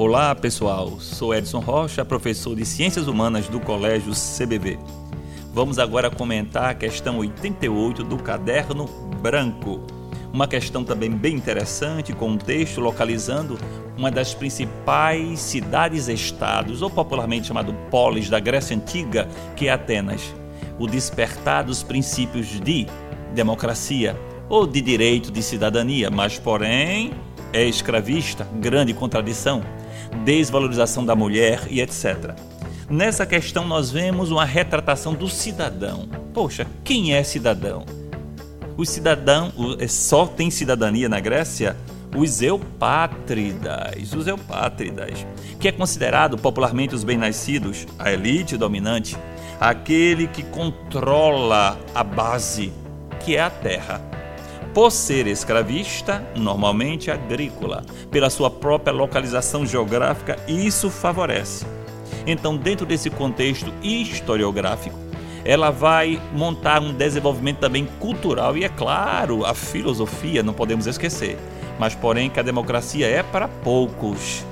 Olá pessoal, sou Edson Rocha, professor de Ciências Humanas do Colégio CBV. Vamos agora comentar a questão 88 do caderno branco. Uma questão também bem interessante, com um texto localizando uma das principais cidades-estados, ou popularmente chamado polis da Grécia Antiga, que é Atenas. O despertar dos princípios de democracia ou de direito de cidadania, mas porém é escravista, grande contradição, desvalorização da mulher e etc. Nessa questão nós vemos uma retratação do cidadão. Poxa, quem é cidadão? O cidadão é, só tem cidadania na Grécia os eupátridas, os eupátridas, que é considerado popularmente os bem-nascidos, a elite dominante, aquele que controla a base, que é a terra. Por ser escravista, normalmente agrícola, pela sua própria localização geográfica, isso favorece. Então, dentro desse contexto historiográfico, ela vai montar um desenvolvimento também cultural e, é claro, a filosofia, não podemos esquecer. Mas, porém, que a democracia é para poucos.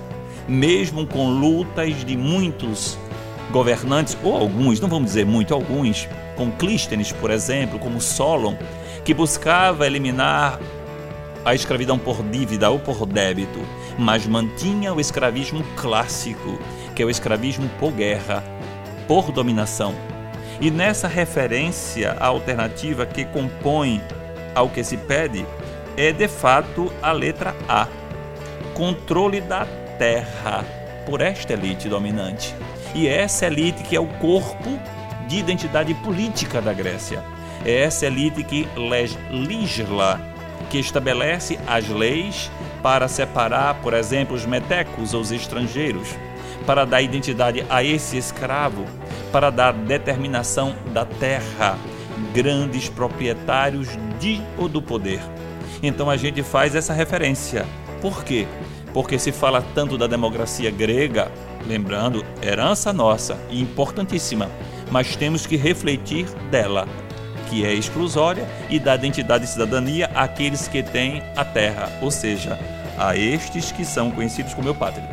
Mesmo com lutas de muitos governantes, ou alguns, não vamos dizer muito, alguns, com Clístenes, por exemplo, como Solon, que buscava eliminar a escravidão por dívida ou por débito, mas mantinha o escravismo clássico, que é o escravismo por guerra, por dominação. E nessa referência à alternativa que compõe ao que se pede, é de fato a letra A: controle da terra por esta elite dominante. E é essa elite que é o corpo de identidade política da Grécia. É essa elite que legisla, que estabelece as leis para separar, por exemplo, os metecos ou os estrangeiros, para dar identidade a esse escravo, para dar determinação da terra, grandes proprietários de ou do poder. Então a gente faz essa referência. Por quê? Porque se fala tanto da democracia grega, lembrando, herança nossa e importantíssima, mas temos que refletir dela, que é exclusória, e da identidade e cidadania àqueles que têm a terra, ou seja, a estes que são conhecidos como eupátridas.